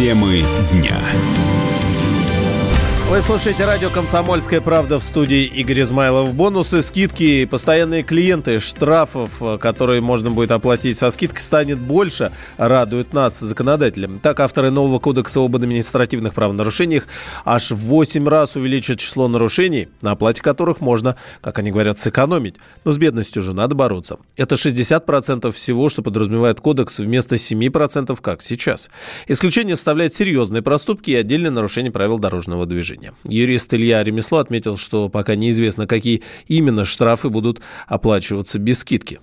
Темы дня. Вы слушаете радио «Комсомольская правда» в студии Игорь Измайлов. Бонусы, скидки, постоянные клиенты, штрафов, которые можно будет оплатить со скидкой, станет больше, радует нас, законодателям. Так, авторы нового кодекса об административных правонарушениях аж в 8 раз увеличат число нарушений, на оплате которых можно, как они говорят, сэкономить. Но с бедностью же надо бороться. Это 60% всего, что подразумевает кодекс, вместо 7%, как сейчас. Исключение составляет серьезные проступки и отдельные нарушения правил дорожного движения нарушения. Юрист Илья Ремесло отметил, что пока неизвестно, какие именно штрафы будут оплачиваться без скидки.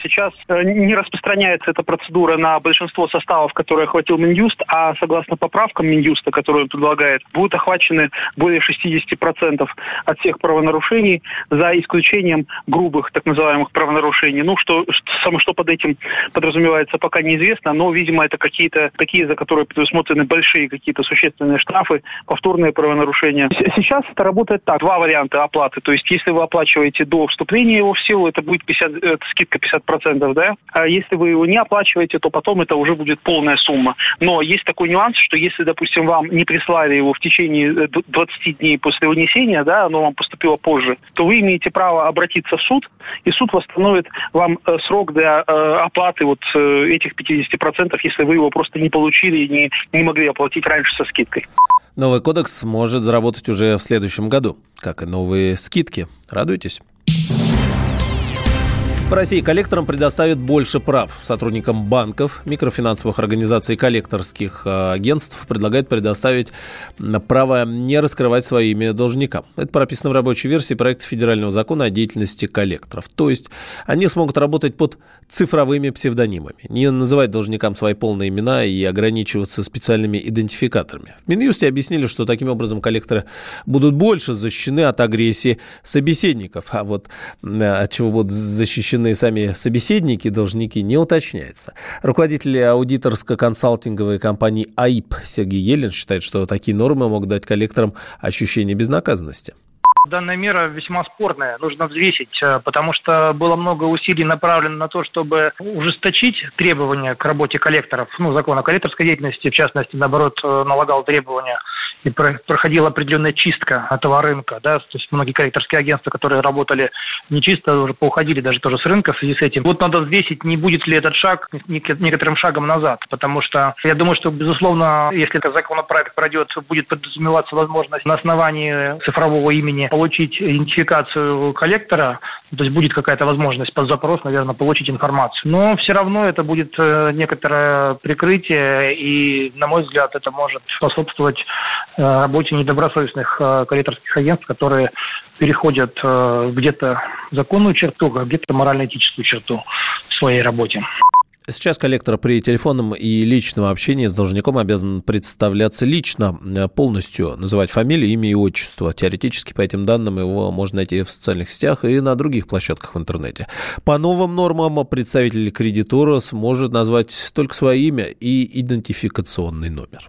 Сейчас э, не распространяется эта процедура на большинство составов, которые охватил Минюст, а согласно поправкам Минюста, которые он предлагает, будут охвачены более 60% от всех правонарушений, за исключением грубых так называемых правонарушений. Ну, что, само что под этим подразумевается, пока неизвестно, но, видимо, это какие-то такие, за которые предусмотрены большие какие-то существенные штрафы, повторные правонарушения. Сейчас это работает так. Два варианта оплаты. То есть, если вы оплачиваете до вступления его в силу, это будет 50, это скидка 50% процентов, да. А если вы его не оплачиваете, то потом это уже будет полная сумма. Но есть такой нюанс, что если, допустим, вам не прислали его в течение 20 э, дней после вынесения, да, оно вам поступило позже, то вы имеете право обратиться в суд, и суд восстановит вам э, срок для э, оплаты вот этих 50%, если вы его просто не получили и не, не могли оплатить раньше со скидкой. Новый кодекс может заработать уже в следующем году, как и новые скидки. Радуйтесь? В России коллекторам предоставят больше прав. Сотрудникам банков, микрофинансовых организаций и коллекторских э, агентств предлагают предоставить право не раскрывать свое имя должникам. Это прописано в рабочей версии проекта федерального закона о деятельности коллекторов. То есть они смогут работать под цифровыми псевдонимами, не называть должникам свои полные имена и ограничиваться специальными идентификаторами. В Минюсте объяснили, что таким образом коллекторы будут больше защищены от агрессии собеседников. А вот от чего будут защищены исключены сами собеседники, должники, не уточняется. Руководитель аудиторско-консалтинговой компании АИП Сергей Елен считает, что такие нормы могут дать коллекторам ощущение безнаказанности. Данная мера весьма спорная, нужно взвесить, э, потому что было много усилий направлено на то, чтобы ужесточить требования к работе коллекторов. Ну, закон о коллекторской деятельности, в частности, наоборот, э, налагал требования и проходила определенная чистка этого рынка, да, то есть многие коллекторские агентства, которые работали нечисто, уже поуходили даже тоже с рынка в связи с этим. Вот надо взвесить, не будет ли этот шаг некоторым шагом назад, потому что я думаю, что, безусловно, если этот законопроект пройдет, будет подразумеваться возможность на основании цифрового имени получить идентификацию коллектора, то есть будет какая-то возможность под запрос, наверное, получить информацию. Но все равно это будет э, некоторое прикрытие, и, на мой взгляд, это может способствовать работе недобросовестных э, коллекторских агентств, которые переходят где-то законную черту, а где-то морально-этическую черту в своей работе. Сейчас коллектор при телефонном и личном общении с должником обязан представляться лично, э, полностью называть фамилию, имя и отчество. Теоретически по этим данным его можно найти в социальных сетях и на других площадках в интернете. По новым нормам представитель кредитора сможет назвать только свое имя и идентификационный номер.